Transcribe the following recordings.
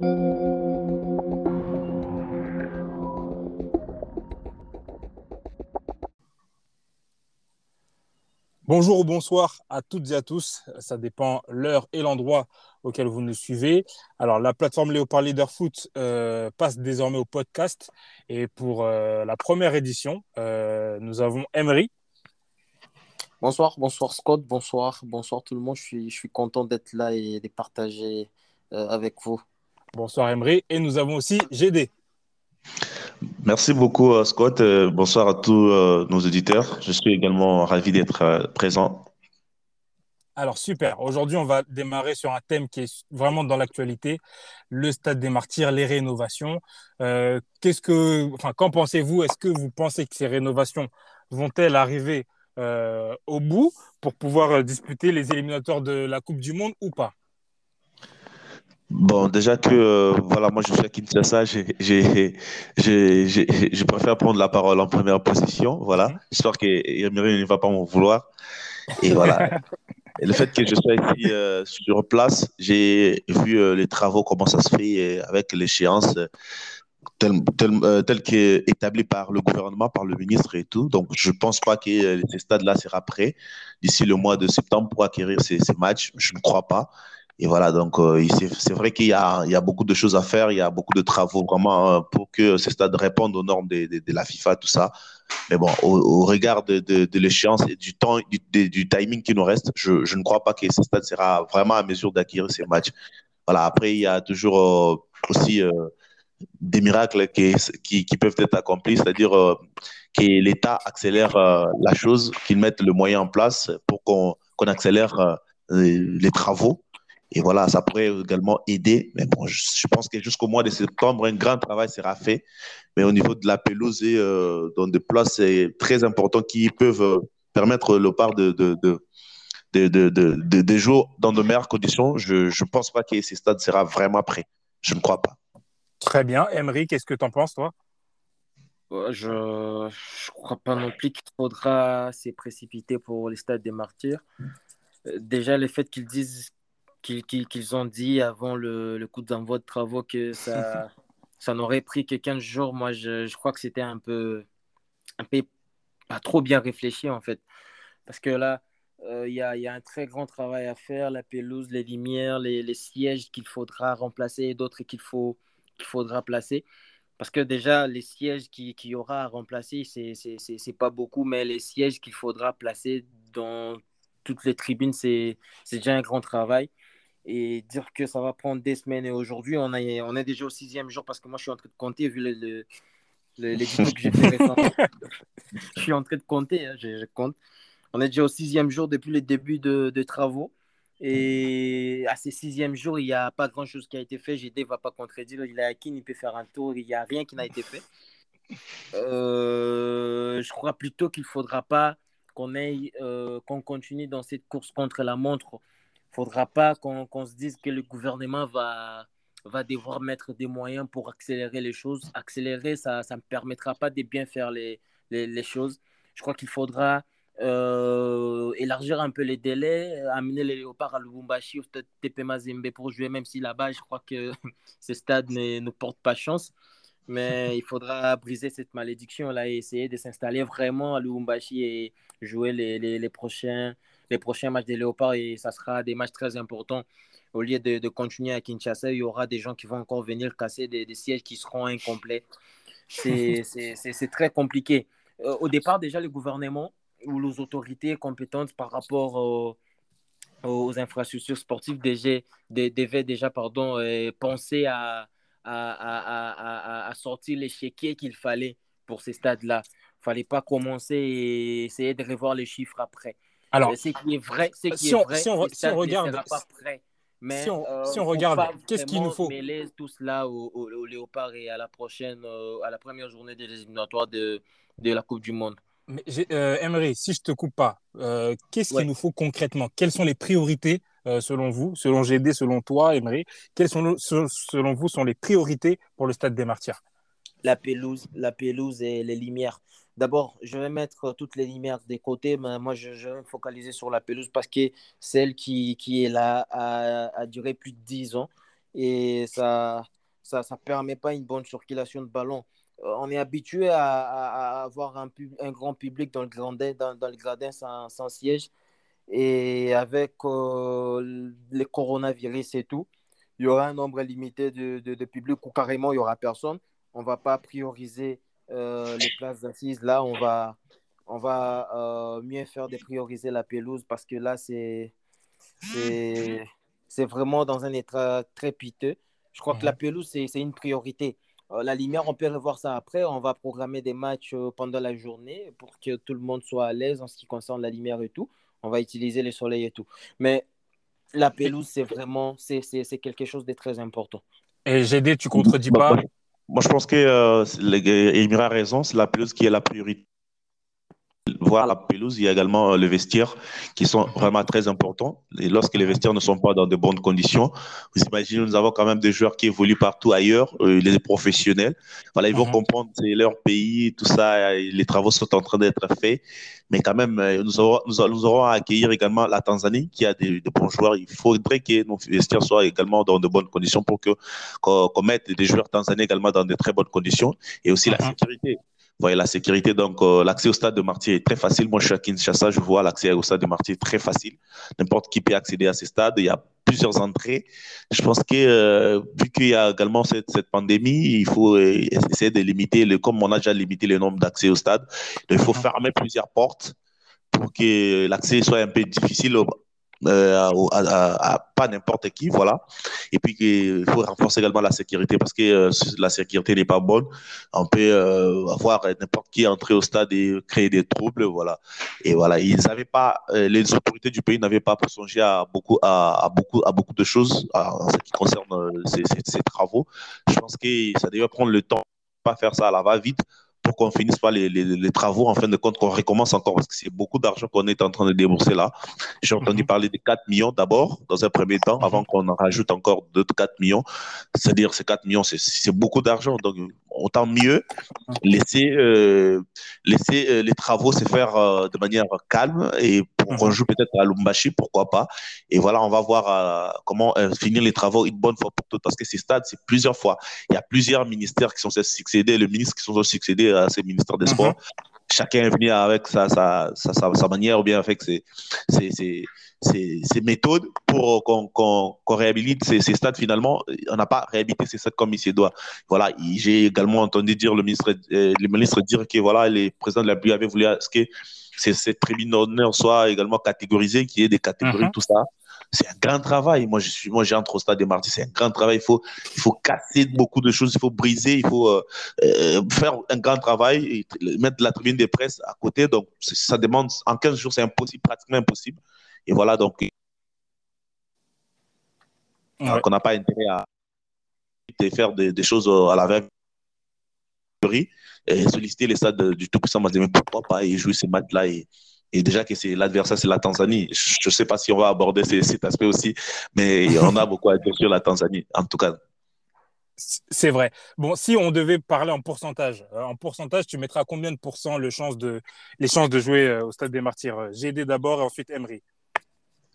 Bonjour ou bonsoir à toutes et à tous. Ça dépend l'heure et l'endroit auquel vous nous suivez. Alors, la plateforme Léopard Leader Foot euh, passe désormais au podcast. Et pour euh, la première édition, euh, nous avons Emery. Bonsoir, bonsoir Scott, bonsoir, bonsoir tout le monde. Je suis, je suis content d'être là et de partager avec vous. Bonsoir Emery. Et nous avons aussi GD. Merci beaucoup, euh, Scott. Euh, bonsoir à tous euh, nos auditeurs. Je suis également ravi d'être présent. Alors, super. Aujourd'hui, on va démarrer sur un thème qui est vraiment dans l'actualité, le stade des martyrs, les rénovations. qu'est-ce que, enfin, qu'en pensez-vous? Est-ce que vous pensez que ces rénovations vont-elles arriver au bout pour pouvoir disputer les éliminatoires de la Coupe du Monde ou pas? Bon, déjà que, euh, voilà, moi je suis à Kinshasa, je préfère prendre la parole en première position, voilà, mhm. histoire qu'Emery ne va pas m'en vouloir. Et voilà. le fait que je sois ici euh, sur place, j'ai vu euh, les travaux, comment ça se fait avec l'échéance telle, tel, tel qu'établie par le gouvernement, par le ministre et tout. Donc, je ne pense pas que ces stades-là sera prêt d'ici le mois de septembre pour acquérir ces, ces matchs. Je ne crois pas. Et voilà, donc euh, c'est vrai qu'il y, a beaucoup de choses à faire, il y a beaucoup de travaux vraiment euh, pour que ces stades répondent aux normes de, la FIFA, tout ça. Mais bon, au, regard de, l'échéance et du temps, du, timing qui nous reste, je, ne crois pas que ce stade sera vraiment à mesure d'acquérir ces matchs. Voilà, après, il y a toujours euh, aussi des miracles qui, peuvent être accomplis, c'est-à-dire que l'État accélère la chose, qu'il mette le moyen en place pour qu'on accélère les travaux et voilà, ça pourrait également aider. Mais bon, je, pense que jusqu'au mois de septembre, un grand travail sera fait. Mais au niveau de la pelouse et euh, dans des places très importants qui peuvent euh, permettre le part de, de, de de, de, de, de, jouer dans de meilleures conditions, je ne pense pas que ces stades sera vraiment prêt. Je ne crois pas. Très bien. Emery, qu'est-ce que tu en penses, toi? Je ne crois pas non plus qu'il faudra s'y précipiter pour les stades des martyrs. Euh, déjà, le fait qu'ils disent qu'ils ont dit avant le, le coup d'envoi de travaux que ça, ça n'aurait pris que 15 jours. Moi, je, je crois que c'était un peu, un peu pas trop bien réfléchi en fait. Parce que là, euh, il y, a, y, a, un très grand travail à faire, la pelouse, les lumières, les, les sièges qu'il faudra remplacer et d'autres qu'il faut, qu'il faudra placer. Parce que déjà, les sièges qu'il y aura à remplacer, c'est pas beaucoup, mais les sièges qu'il faudra placer dans toutes les tribunes, c'est déjà un grand travail et dire que ça va prendre des semaines. Et aujourd'hui, on, on est déjà au sixième jour parce que moi, je suis en train de compter vu le, le, les vidéos que j'ai fait récemment. je suis en train de compter, hein, je, compte. On est déjà au sixième jour depuis le début de, de travaux. Et à ces sixième jours, il n'y a pas grand-chose qui a été fait. GD ne va pas contredire. Il est à qui il peut faire un tour. Il n'y a rien qui n'a été fait. Euh, je crois plutôt qu'il ne faudra pas qu'on euh, qu'on continue dans cette course contre la montre faudra pas qu'on se dise que le gouvernement va, va devoir mettre des moyens pour accélérer les choses. Accélérer, ça ne me permettra pas de bien faire les, les, les choses. Je crois qu'il faudra euh, élargir un peu les délais, amener les léopards à Lubumbashi ou peut-être TP Mazembe pour jouer, même si là-bas, je crois que ce stade ne, ne porte pas chance. Mais il faudra briser cette malédiction-là et essayer de s'installer vraiment à Lubumbashi et jouer les, les, les prochains, les prochains matchs des Léopards et ça sera des matchs très importants. Au lieu de, de, continuer à Kinshasa, il y aura des gens qui vont encore venir casser des, des sièges qui seront incomplets. C'est très compliqué. Euh, au départ, déjà, le gouvernement ou les autorités compétentes par rapport aux infrastructures sportives déjà, devaient déjà pardon, euh, penser à, à, à, à, sortir les chéquiers qu'il fallait pour ces stades-là. Il ne fallait pas commencer et essayer de revoir les chiffres après. Alors, ce qui est vrai, c'est qui si est vrai, si on, si on regarde, pas prêt. Mais si on, euh, si on regarde, qu'est-ce qu'il nous faut? mêler tout cela au, au, au, Léopard et à la prochaine, euh, à la première journée des éliminatoires de, de la Coupe du Monde. Mais euh, Emery, si je te coupe pas, euh, qu'est-ce qu'il nous faut concrètement? Quelles sont les priorités selon vous, selon GD, selon toi, Emery Quelles sont selon vous sont les priorités pour le Stade des Martyrs? La pelouse, la pelouse et les lumières. D'abord, je vais mettre toutes les lumières des côtés, mais moi, je, vais me focaliser sur la pelouse parce que celle qui, qui est là a, duré plus de 10 ans. et ça ça ne permet pas une bonne circulation de ballon. Euh, on est habitué à, avoir un, un, grand public dans le gradin, dans, dans le sans, siège. Et avec euh, les coronavirus et tout, il y aura un nombre limité de, de, public ou carrément il n'y aura personne. On ne va pas prioriser les places d'assises. Là, on va, on va mieux faire de prioriser la pelouse parce que là, c'est vraiment dans un état très piteux. Je crois que la pelouse, c'est une priorité. Euh, la lumière, on peut revoir ça après. On va programmer des matchs euh, pendant la journée pour que tout le monde soit à l'aise en ce qui concerne la lumière et tout. On va utiliser le soleil et tout. Mais la pelouse, c'est vraiment c'est quelque chose de très important. Et GD, tu contredis pas? Moi, je pense que euh, a raison. C'est la pelouse qui est la priorité voir la pelouse, il y a également euh, le vestiaire qui sont vraiment très importants. Et lorsque les vestiaires ne sont pas dans de bonnes conditions, vous imaginez, nous avons quand même des joueurs qui évoluent partout ailleurs, euh, les professionnels. Voilà, ils vont mhm. comprendre c'est leur pays, tout ça, les travaux sont en train d'être faits. Mais quand même, euh, nous aurons, nous, aurons à accueillir également la Tanzanie qui a des, bons joueurs. Il faudrait que nos vestiaires soient également dans de bonnes conditions pour que qu'on mette des joueurs tanzaniens également dans de très bonnes conditions et aussi la mhm. sécurité voyez la sécurité. Donc, euh, l'accès au stade de Martyr est très facile. Moi, je suis à Kinshasa, je vois l'accès au stade de Martyr très facile. N'importe qui peut accéder à ces stades. Il y a plusieurs entrées. Je pense que, euh, vu qu'il y a également cette, cette, pandémie, il faut euh, essayer de limiter, le, comme on a déjà limité le nombre d'accès au stade, il faut fermer plusieurs portes pour que l'accès soit un peu difficile euh, à, pas n'importe qui, voilà. Et puis il faut renforcer également la sécurité parce que euh, la sécurité n'est pas bonne. On peut euh, avoir n'importe qui entrer au stade et créer des troubles, voilà. Et voilà, ils n'avaient pas, les autorités du pays n'avaient pas songé à beaucoup, à, beaucoup, à beaucoup de choses en ce qui concerne ces, ces, travaux. Je pense que ça devait prendre le temps, pas faire ça à la va-vite pour qu'on finisse pas les, les, travaux, en fin de compte, qu'on recommence encore, parce que c'est beaucoup d'argent qu'on est en train de débourser là. J'ai entendu mhm. parler de 4 millions d'abord, dans un premier temps, avant mhm. qu'on en rajoute encore d'autres 4 millions. C'est-à-dire, ces 4 millions, c'est beaucoup d'argent. Donc, autant mieux laisser, euh, laisser euh, les travaux se faire euh, de manière calme et pour qu'on mhm. joue peut-être à Lumbashi, pourquoi pas. Et voilà, on va voir comment finir les travaux une bonne fois pour toutes parce que ces stades, c'est plusieurs fois. Il y a plusieurs ministères qui sont succédés, le ministre qui sont succédés à ces ministères des Sports. Chacun est venu avec sa, sa, sa, sa, manière ou bien avec ses, ses, ses ces méthodes pour qu'on qu réhabilite ces, stades finalement. On n'a pas réhabilité ces stades comme il se doit. Voilà, j'ai également entendu dire le ministre, euh, le ministre dire que voilà, les présidents de la BU avaient voulu que ces, tribunes d'honneur soient également catégorisées, qu'il y ait des catégories, mhm. tout ça. C'est un grand travail. Moi, je suis, moi, j'entre au stade des Martyrs. C'est un grand travail. Il faut, il faut casser beaucoup de choses. Il faut briser. Il faut euh, euh faire un grand travail et mettre la tribune des presses à côté. Donc, ça demande, en 15 jours, c'est impossible, pratiquement impossible. Et voilà, donc, ouais. qu'on n'a pas intérêt à faire des, des choses à la veille solliciter les stades du tout-puissant mais pourquoi pas et jouer ces matchs-là et, et, déjà que c'est l'adversaire, c'est la Tanzanie. Je ne sais pas si on va aborder cet aspect aussi, mais on a beaucoup à dire sur la Tanzanie, en tout cas. C'est vrai. Bon, si on devait parler en pourcentage, euh, en pourcentage, tu mettras combien de pourcents le chance de, les chances de jouer euh, au Stade des Martyrs GD d'abord et ensuite Emery?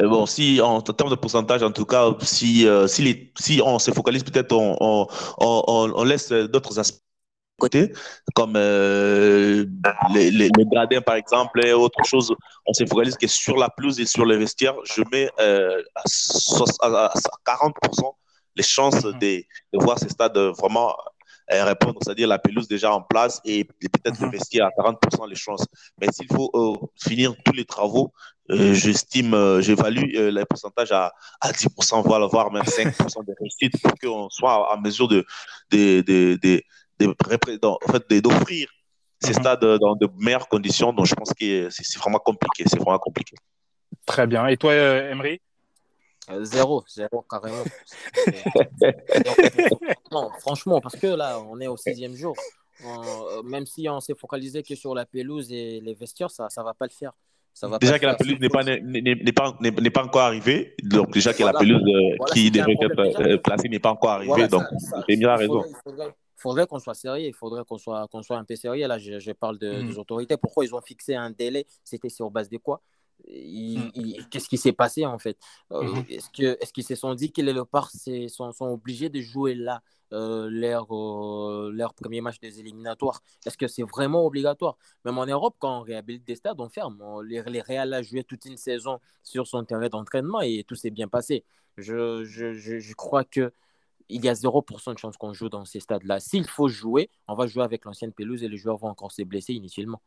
Euh, bon, si en, termes de pourcentage, en tout cas, si, euh, si, les, si on se focalise peut-être, on, on, on, on, laisse d'autres aspects côté, comme euh, les, les, les, gradins par exemple et autre chose, on se focalise que sur la pelouse et sur les vestiaires, je mets euh, à, à, 40% les chances mhm. de, de, voir ces stades vraiment euh, répondre, c'est-à-dire la pelouse déjà en place et, peut-être le mhm. vestiaire à 40% les chances. Mais s'il faut finir tous les travaux, euh, j'estime, euh, j'évalue euh, les pourcentages à, à 10%, voire, voire même 5% de réussite pour qu'on soit en mesure de, de, de, de, de en fait, d'offrir ces mhm. stades dans de meilleures conditions. Donc, je pense que c'est vraiment compliqué. C'est vraiment compliqué. Très bien. Et toi, Emery? Zéro, zéro carrément. non, franchement, parce que là, on est au sixième jour. même si on s'est focalisé que sur la pelouse et les vestiaires, ça ne va pas le faire déjà que la pelouse n'est pas, n'est, pas, n'est, pas encore arrivée, donc déjà que la pelouse euh, qui devrait être euh, placée n'est pas encore arrivée, donc c'est bien raison. Il faudrait, qu'on soit sérieux, il faudrait qu'on soit, qu'on soit un peu sérieux. Là, je, je parle de, mm. des autorités. Pourquoi ils ont fixé un délai? C'était sur base de quoi? Hmm. Qu'est-ce qui s'est passé en fait? Mhm. Est-ce qu'ils est se sont dit que les Léopards sont, sont obligés de jouer là euh, leur, euh, leur premier match des éliminatoires? Est-ce que c'est vraiment obligatoire? Même en Europe, quand on réhabilite des stades, on ferme. les, les Real a joué toute une saison sur son terrain d'entraînement et tout s'est bien passé. Je, je, je, crois que il y a 0% de chance qu'on joue dans ces stades-là. S'il faut jouer, on va jouer avec l'ancienne pelouse et les joueurs vont encore se blesser inutilement.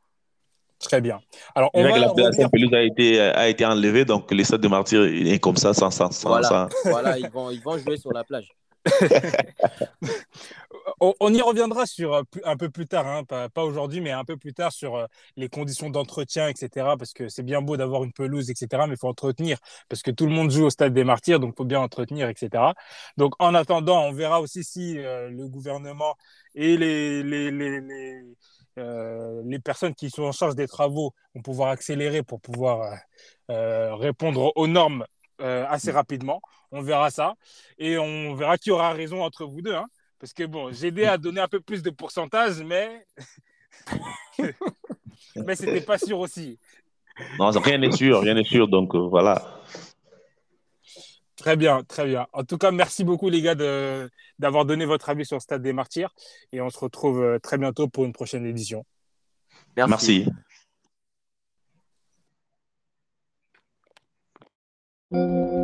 Très bien. Alors, on va, la, pelouse a été, a été enlevée, donc les stades de martyrs est comme ça, sans, sans, sans voilà, voilà ils, vont, ils vont jouer sur la plage. on, y reviendra sur euh, un peu plus tard, hein, pas, aujourd'hui, mais un peu plus tard sur euh, les conditions d'entretien, etc. Parce que c'est bien beau d'avoir une pelouse, etc. Mais il faut entretenir, parce que tout le monde joue au stade des martyrs, donc il faut bien entretenir, etc. Donc en attendant, on verra aussi si euh, le gouvernement et les, les, les, les personnes qui sont en charge des travaux vont pouvoir accélérer pour pouvoir répondre aux normes assez rapidement. On verra ça. Et on verra qui aura raison entre vous deux. Hein. Parce que bon, j'ai aidé à donner un peu plus de pourcentage, mais. mais c'était pas sûr aussi. Non, rien n'est sûr, rien n'est sûr. Donc euh, voilà. Très bien, très bien. En tout cas, merci beaucoup les gars d'avoir donné votre avis sur le Stade des Martyrs. Et on se retrouve euh, très bientôt pour une prochaine édition. Merci. merci.